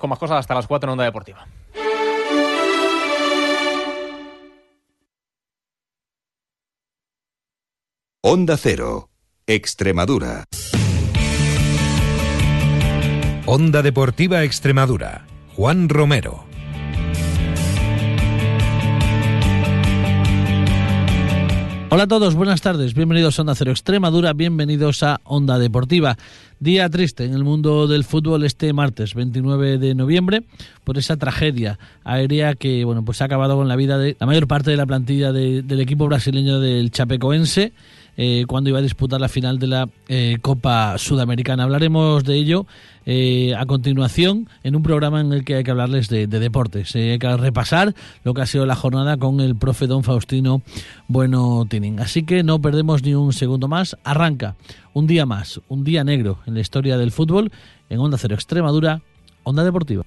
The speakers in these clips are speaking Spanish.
con más cosas hasta las 4 en Onda Deportiva. Onda Cero, Extremadura. Onda Deportiva Extremadura, Juan Romero. Hola a todos, buenas tardes, bienvenidos a Onda Cero Extremadura, bienvenidos a Onda Deportiva. Día triste en el mundo del fútbol este martes 29 de noviembre por esa tragedia aérea que bueno pues ha acabado con la vida de la mayor parte de la plantilla del equipo brasileño del Chapecoense. Eh, cuando iba a disputar la final de la eh, Copa Sudamericana. Hablaremos de ello eh, a continuación en un programa en el que hay que hablarles de, deportes. hay que repasar lo que ha sido la jornada con el profe don Faustino Bueno Tining. Así que no perdemos ni un segundo más. Arranca un día más, un día negro en la historia del fútbol en Onda Cero Extremadura, Onda Deportiva.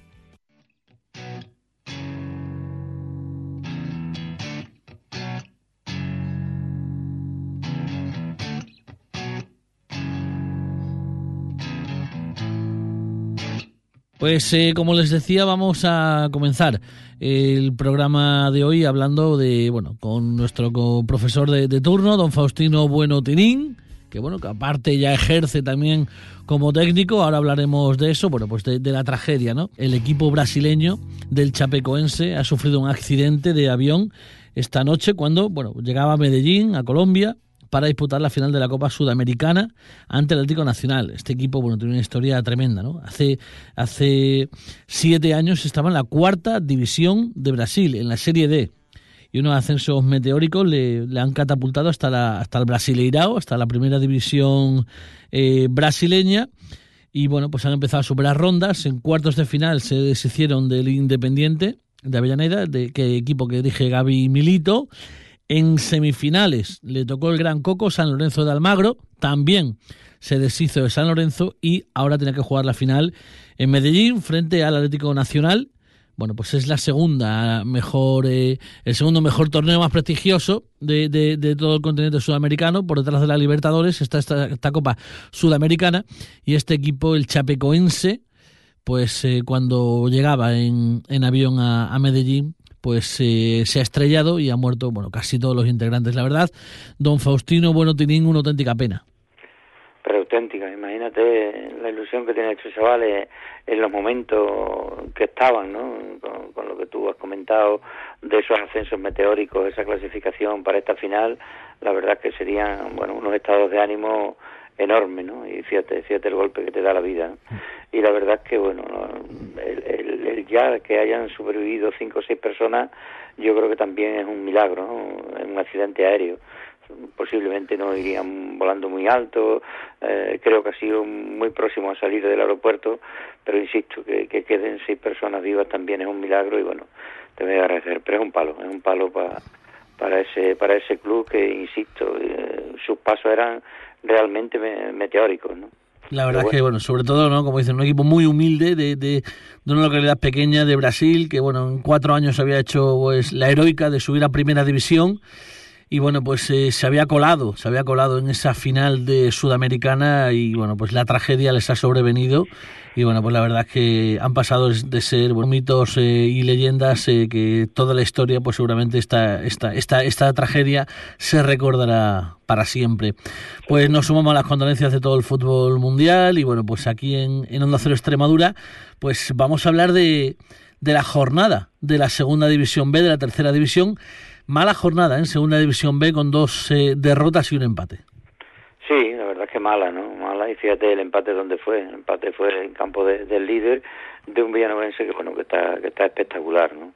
Pues eh, como les decía, vamos a comenzar el programa de hoy hablando de, bueno, con nuestro profesor de, turno, don Faustino Bueno Tinín, que bueno, que aparte ya ejerce también como técnico, ahora hablaremos de eso, bueno, pues de, de la tragedia, ¿no? El equipo brasileño del Chapecoense ha sufrido un accidente de avión esta noche cuando, bueno, llegaba a Medellín, a Colombia, para disputar la final de la Copa Sudamericana ante el Atlético Nacional. Este equipo, bueno, tiene una historia tremenda, ¿no? Hace, hace siete años estaba en la cuarta división de Brasil, en la Serie D. Y unos ascensos meteóricos le, han catapultado hasta, la, hasta el Brasileirao, hasta la primera división eh, brasileña. Y bueno, pues han empezado a superar rondas. En cuartos de final se deshicieron del Independiente de Avellaneda, de que equipo que dirige Gaby Milito en semifinales le tocó el Gran Coco San Lorenzo de Almagro, también se deshizo de San Lorenzo y ahora tiene que jugar la final en Medellín frente al Atlético Nacional. Bueno, pues es la segunda mejor, eh, el segundo mejor torneo más prestigioso de, de, todo el continente sudamericano. Por detrás de la Libertadores está esta, esta Copa Sudamericana y este equipo, el Chapecoense, pues eh, cuando llegaba en, en avión a, a Medellín, pues eh, se ha estrellado y ha muerto, bueno, casi todos los integrantes. La verdad, don Faustino, bueno, tiene una auténtica pena. Pero auténtica, imagínate la ilusión que tiene estos chavales en los momentos que estaban, ¿no? Con, lo que tú has comentado de esos ascensos meteóricos, esa clasificación para esta final, la verdad que serían, bueno, unos estados de ánimo enorme, ¿no? Y fíjate, fíjate el golpe que te da la vida. Y la verdad es que, bueno, ya que hayan sobrevivido cinco o seis personas, yo creo que también es un milagro, ¿no? En un accidente aéreo. Posiblemente no irían volando muy alto, eh, creo que ha sido muy próximo a salir del aeropuerto, pero insisto, que, que queden seis personas vivas también es un milagro y bueno, te voy a agradecer, pero es un palo, es un palo para para ese para ese club que insisto eh, sus pasos eran realmente meteóricos, ¿no? La verdad es que, bueno, sobre todo, ¿no? Como dicen, un equipo muy humilde de, de, de, una localidad pequeña de Brasil, que, bueno, en cuatro años había hecho pues, la heroica de subir a primera división y bueno, pues eh, se había colado, se había colado en esa final de Sudamericana y bueno, pues la tragedia les ha sobrevenido y bueno, pues la verdad es que han pasado de ser mitos eh, y leyendas eh, que toda la historia, pues seguramente esta, esta, esta, esta tragedia se recordará para siempre. Pues nos sumamos a las condolencias de todo el fútbol mundial y bueno, pues aquí en, en Onda Cero Extremadura, pues vamos a hablar de, de la jornada de la segunda división B, de la tercera división Mala jornada en Segunda División B con dos eh, derrotas y un empate. Sí, la verdad es que mala, ¿no? Mala y fíjate el empate donde fue. El empate fue en campo del líder de un villanovense que bueno que está que está espectacular, ¿no?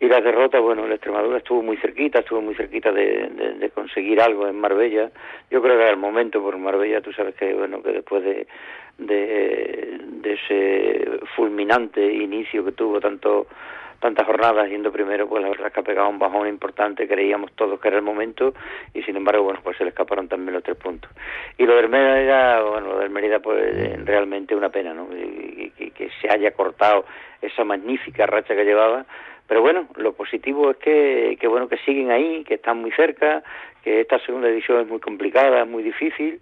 Y la derrota, bueno, el Extremadura estuvo muy cerquita, estuvo muy cerquita de, de, conseguir algo en Marbella. Yo creo que era el momento por Marbella, tú sabes que bueno que después de, de, de ese fulminante inicio que tuvo tanto tantas jornadas yendo primero, pues la verdad que ha pegado un bajón importante, creíamos todos que era el momento y sin embargo, bueno, pues se le escaparon también los tres puntos. Y lo del Mérida, bueno, lo del Mérida pues realmente una pena, ¿no? Que se haya cortado esa magnífica racha que llevaba, pero bueno, lo positivo es que, que bueno, que siguen ahí, que están muy cerca, que esta segunda edición es muy complicada, es muy difícil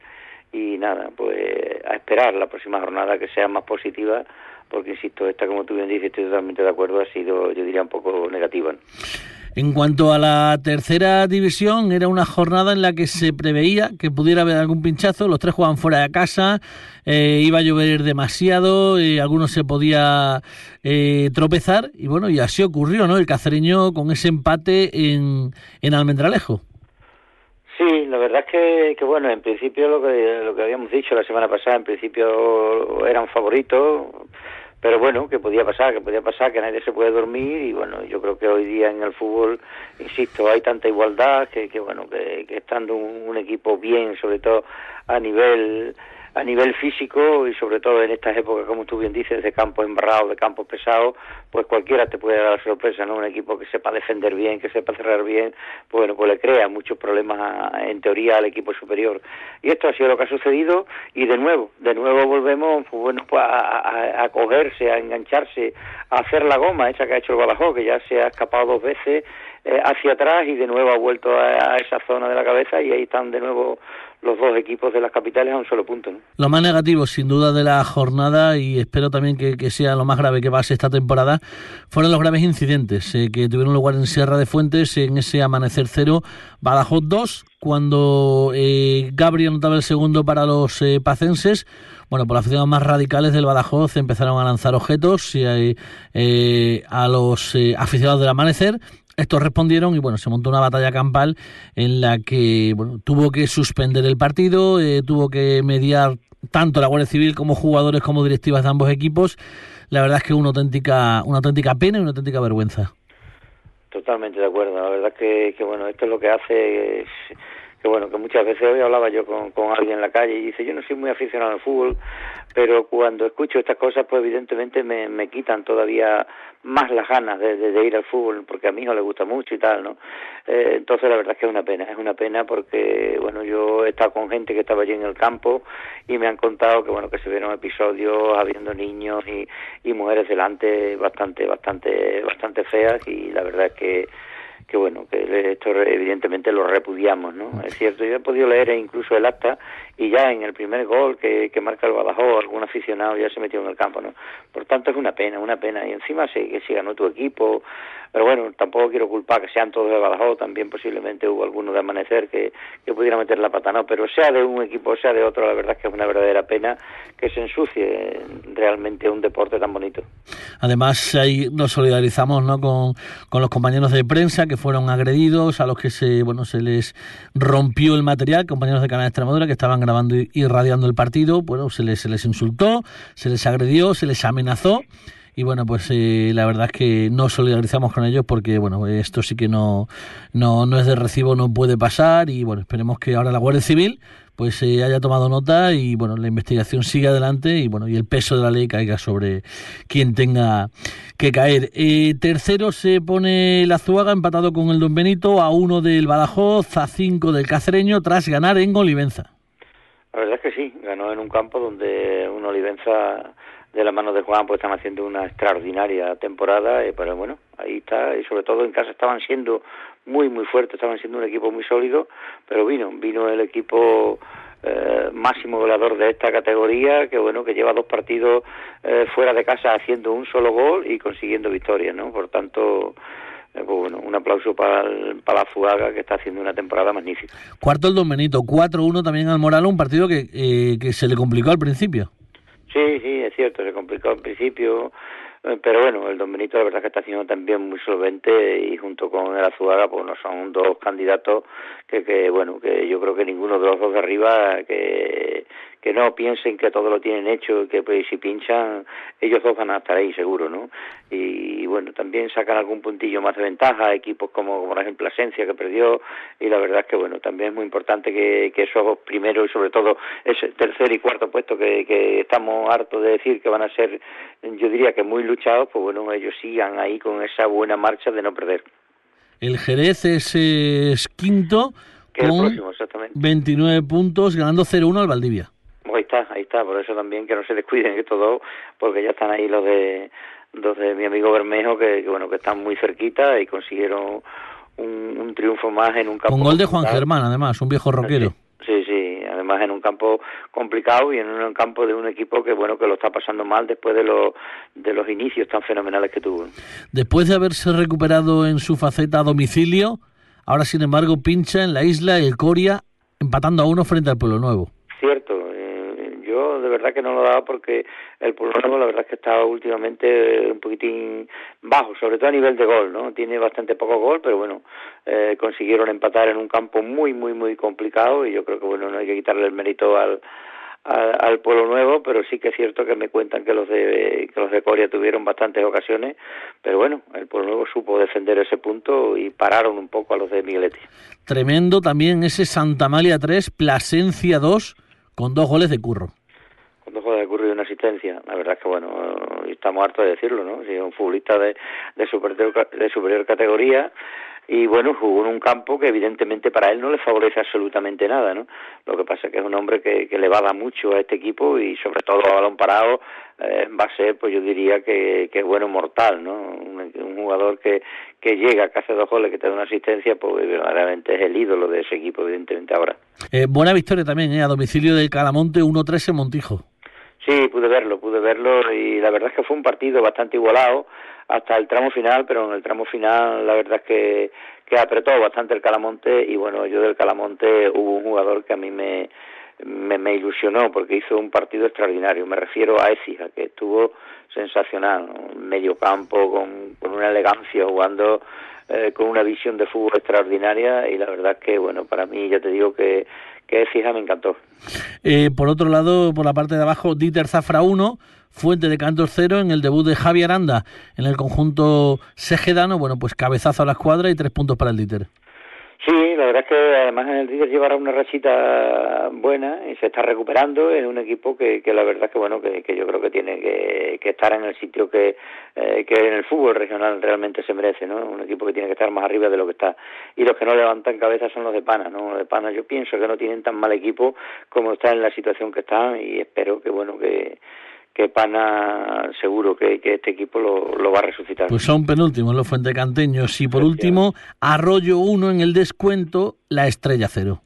y nada, pues a esperar la próxima jornada que sea más positiva porque insisto, esta como tú bien dices, estoy totalmente de acuerdo, ha sido, yo diría, un poco negativa. En cuanto a la tercera división, era una jornada en la que se preveía que pudiera haber algún pinchazo. Los tres jugaban fuera de casa, eh, iba a llover demasiado, y algunos se podía eh, tropezar y bueno, y así ocurrió, ¿no? El cacereño con ese empate en, en Almendralejo. Sí, la verdad es que, que, bueno, en principio lo que, lo que habíamos dicho la semana pasada, en principio eran favoritos, pero bueno, que podía pasar, que podía pasar, que nadie se puede dormir y bueno, yo creo que hoy día en el fútbol, insisto, hay tanta igualdad que, que bueno, que, estando un, equipo bien, sobre todo a nivel a nivel físico y sobre todo en estas épocas, como tú bien dices, de campos embarrados, de campos pesados, pues cualquiera te puede dar sorpresa, ¿no? Un equipo que sepa defender bien, que sepa cerrar bien, bueno, pues le crea muchos problemas en teoría al equipo superior. Y esto ha sido lo que ha sucedido y de nuevo, de nuevo volvemos, pues bueno, pues a, a, cogerse, a engancharse, a hacer la goma esa que ha hecho el Badajoz, que ya se ha escapado dos veces eh, hacia atrás y de nuevo ha vuelto a, esa zona de la cabeza y ahí están de nuevo los dos equipos de las capitales a un solo punto. Lo más negativo, sin duda, de la jornada, y espero también que, sea lo más grave que pase esta temporada, fueron los graves incidentes eh, que tuvieron lugar en Sierra de Fuentes en ese amanecer cero, Badajoz 2, cuando eh, Gabriel notaba el segundo para los eh, pacenses. Bueno, por las aficionados más radicales del Badajoz empezaron a lanzar objetos a los aficionados del amanecer estos respondieron y bueno, se montó una batalla campal en la que bueno, tuvo que suspender el partido, eh, tuvo que mediar tanto la Guardia Civil como jugadores como directivas de ambos equipos. La verdad es que una auténtica, una auténtica pena y una auténtica vergüenza. Totalmente de acuerdo. La verdad es que, bueno, esto es lo que hace que bueno, que muchas veces hoy hablaba yo con, con alguien en la calle y dice, yo no soy muy aficionado al fútbol, pero cuando escucho estas cosas, pues evidentemente me, me quitan todavía más las ganas de, de, ir al fútbol, porque a mi hijo le gusta mucho y tal, ¿no? Eh, entonces la verdad es que es una pena, es una pena porque, bueno, yo he estado con gente que estaba allí en el campo y me han contado que, bueno, que se vieron episodios habiendo niños y, y mujeres delante bastante, bastante, bastante feas y la verdad es que que bueno, que esto evidentemente lo repudiamos, ¿no? Es cierto, yo he podido leer incluso el acta y ya en el primer gol que, que marca el Badajoz, algún aficionado ya se metió en el campo, ¿no? Por tanto es una pena, una pena. Y encima sí, que si ganó tu equipo, pero bueno, tampoco quiero culpar que sean todos de Badajoz, también posiblemente hubo alguno de Amanecer que, que pudiera meter la pata, no, pero sea de un equipo, sea de otro, la verdad es que es una verdadera pena que se ensucie realmente un deporte tan bonito. Además, ahí nos solidarizamos ¿no? con, con los compañeros de prensa que fueron agredidos, a los que se, bueno, se les rompió el material, compañeros de Canal de Extremadura que estaban grabando y irradiando el partido, bueno, se les, se les insultó, se les agredió, se les amenazó y bueno pues eh, la verdad es que no solidarizamos con ellos porque bueno esto sí que no no no es de recibo no puede pasar. Y bueno esperemos que ahora la Guardia Civil pues eh, haya tomado nota y bueno la investigación siga adelante y bueno y el peso de la ley caiga sobre quien tenga que caer. Eh, tercero se pone la Zuaga empatado con el Don Benito a uno del Badajoz a cinco del Cacereño tras ganar en Olivenza. La verdad es que sí, ganó en un campo donde un Olivenza de la mano de Juan pues están haciendo una extraordinaria temporada, eh, pero bueno, ahí está, y sobre todo en casa estaban siendo muy muy fuertes, estaban siendo un equipo muy sólido, pero vino, vino el equipo eh, máximo goleador de esta categoría, que bueno, que lleva dos partidos eh, fuera de casa haciendo un solo gol y consiguiendo victorias, ¿no? Por tanto, pues bueno, un aplauso para, para la Fuaga que está haciendo una temporada magnífica. Cuarto el Don Benito, 4-1 también al Moral, un partido que, eh, que se le complicó al principio. Sí, sí, es cierto, se complicó al principio, eh, pero bueno, el Don Benito la verdad que está haciendo también muy solvente y junto con el Azuaga, pues no son dos candidatos que, que, bueno, que yo creo que ninguno de los dos de arriba que, que no piensen que todo lo tienen hecho y que pues, si pinchan ellos dos van a estar ahí seguro, ¿no? Y, bueno, también sacan algún puntillo más de ventaja, equipos como por ejemplo Asencia que perdió y la verdad es que bueno, también es muy importante que, que esos primeros y sobre todo ese tercer y cuarto puesto que, que estamos hartos de decir que van a ser, yo diría que muy luchados, pues bueno, ellos sigan ahí con esa buena marcha de no perder. El Jerez es, quinto con 29 puntos, ganando 0-1 al Valdivia. Pues ahí está, ahí está, por eso también que no se descuiden estos dos, porque ya están ahí los de los de mi amigo Bermejo, que, bueno, que están muy cerquita y consiguieron un, triunfo más en un campo. Un gol de Juan Germán, además, un viejo roquero. Sí, sí, además en un campo complicado y en un campo de un equipo que bueno que lo está pasando mal después de los de los inicios tan fenomenales que tuvo. Después de haberse recuperado en su faceta a domicilio, ahora sin embargo pincha en la isla el Coria empatando a uno frente al Pueblo Nuevo. Cierto, de verdad que no lo daba porque el Nuevo la verdad es que estaba últimamente un poquitín bajo, sobre todo a nivel de gol, ¿no? Tiene bastante poco gol, pero bueno, eh, consiguieron empatar en un campo muy, muy, muy complicado y yo creo que bueno, no hay que quitarle el mérito al, al, Pueblo Nuevo, pero sí que es cierto que me cuentan que los de que los de Coria tuvieron bastantes ocasiones, pero bueno, el Pueblo Nuevo supo defender ese punto y pararon un poco a los de Migueletti. Tremendo también ese Santa Malia 3, Plasencia 2 con dos goles de Curro cuando juega de Curro y una asistencia. La verdad es que, bueno, estamos hartos de decirlo, ¿no? Un futbolista de, de superior categoría y, bueno, jugó en un campo que evidentemente para él no le favorece absolutamente nada, ¿no? Lo que pasa es que es un hombre que, que le va a dar mucho a este equipo y, sobre todo, a balón parado eh, va a ser, pues yo diría que, que bueno, mortal, ¿no? Un, jugador que, que llega, que hace dos goles, que te da una asistencia, pues verdaderamente es el ídolo de ese equipo, evidentemente, ahora. Eh, buena victoria también, ¿eh? A domicilio del Calamonte 1-3 en Montijo. Sí, pude verlo, pude verlo y la verdad es que fue un partido bastante igualado hasta el tramo final, pero en el tramo final la verdad es que, que apretó bastante el Calamonte y bueno, yo del Calamonte hubo un jugador que a mí me, me, ilusionó porque hizo un partido extraordinario. Me refiero a Écija, que estuvo sensacional, un medio campo con, con una elegancia, jugando eh, con una visión de fútbol extraordinaria y la verdad que, bueno, para mí ya te digo que que fija me encantó. Eh, por otro lado, por la parte de abajo, Dieter Zafra 1, Fuente de Cantos 0 en el debut de Javi Aranda en el conjunto segedano. Bueno, pues cabezazo a la escuadra y tres puntos para el Dieter. Sí, la verdad es que además en el Tigres llevará una rachita buena y se está recuperando. Es un equipo que, que la verdad es que bueno que, que yo creo que tiene que, que estar en el sitio que, eh, que en el fútbol regional realmente se merece, ¿no? Un equipo que tiene que estar más arriba de lo que está. Y los que no levantan cabeza son los de Pana, ¿no? Los de Pana yo pienso que no tienen tan mal equipo como están en la situación que están y espero que bueno que que Pana seguro que, este equipo lo, va a resucitar. Pues son penúltimos los fuentecanteños y por último Arroyo 1 en el descuento, la estrella cero.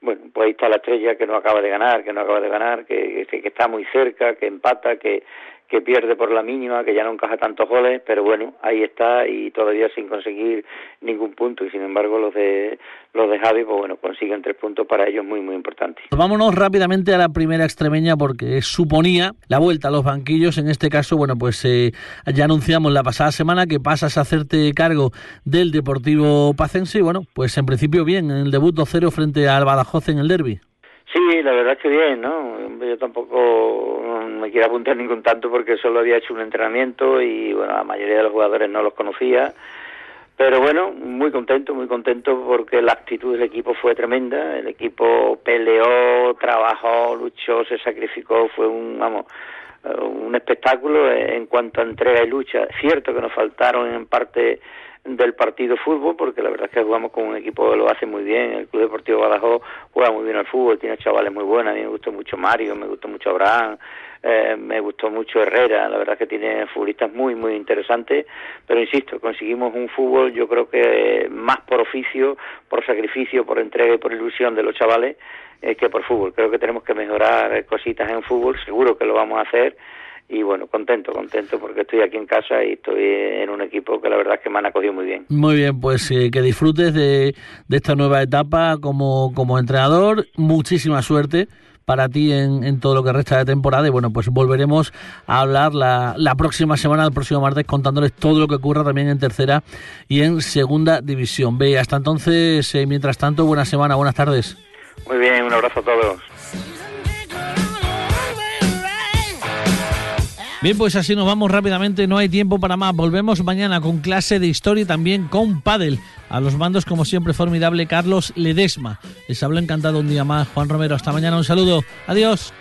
Bueno, pues ahí está la estrella que no acaba de ganar, que no acaba de ganar, que, que está muy cerca, que empata, que, que pierde por la mínima, que ya no encaja tantos goles, pero bueno, ahí está y todavía sin conseguir ningún punto y sin embargo los de los de Javi, pues bueno, consiguen tres puntos para ellos muy muy importantes. Vámonos rápidamente a la primera extremeña porque suponía la vuelta a los banquillos, en este caso, bueno, pues eh, ya anunciamos la pasada semana que pasas a hacerte cargo del Deportivo Pacense y bueno, pues en principio bien, en el debut 2-0 frente al Badajoz en el derby. Sí, la verdad es que bien, ¿no? Yo tampoco me quiero apuntar ningún tanto porque solo había hecho un entrenamiento y, bueno, la mayoría de los jugadores no los conocía. Pero bueno, muy contento, muy contento porque la actitud del equipo fue tremenda. El equipo peleó, trabajó, luchó, se sacrificó. Fue un, vamos, un espectáculo en cuanto a entrega y lucha. Cierto que nos faltaron en parte del partido fútbol, porque la verdad es que jugamos con un equipo que lo hace muy bien. El Club Deportivo Badajoz juega muy bien al fútbol, tiene chavales muy buenos. A mí me gustó mucho Mario, me gustó mucho Abraham, eh, me gustó mucho Herrera. La verdad es que tiene futbolistas muy, muy interesantes. Pero insisto, conseguimos un fútbol, yo creo que más por oficio, por sacrificio, por entrega y por ilusión de los chavales eh, que por fútbol. Creo que tenemos que mejorar cositas en fútbol, seguro que lo vamos a hacer y bueno, contento, contento porque estoy aquí en casa y estoy en un equipo que la verdad es que me han acogido muy bien. Muy bien, pues eh, que disfrutes de, de, esta nueva etapa como, como entrenador, muchísima suerte para ti en, en, todo lo que resta de temporada y bueno, pues volveremos a hablar la, la próxima semana, el próximo martes, contándoles todo lo que ocurra también en tercera y en segunda división. Ve, hasta entonces, eh, mientras tanto, buena semana, buenas tardes. Muy bien, un abrazo a todos. Bien, pues así nos vamos rápidamente, no hay tiempo para más. Volvemos mañana con clase de historia y también con pádel. A los mandos, como siempre, formidable Carlos Ledesma. Les hablo encantado un día más. Juan Romero, hasta mañana, un saludo. Adiós.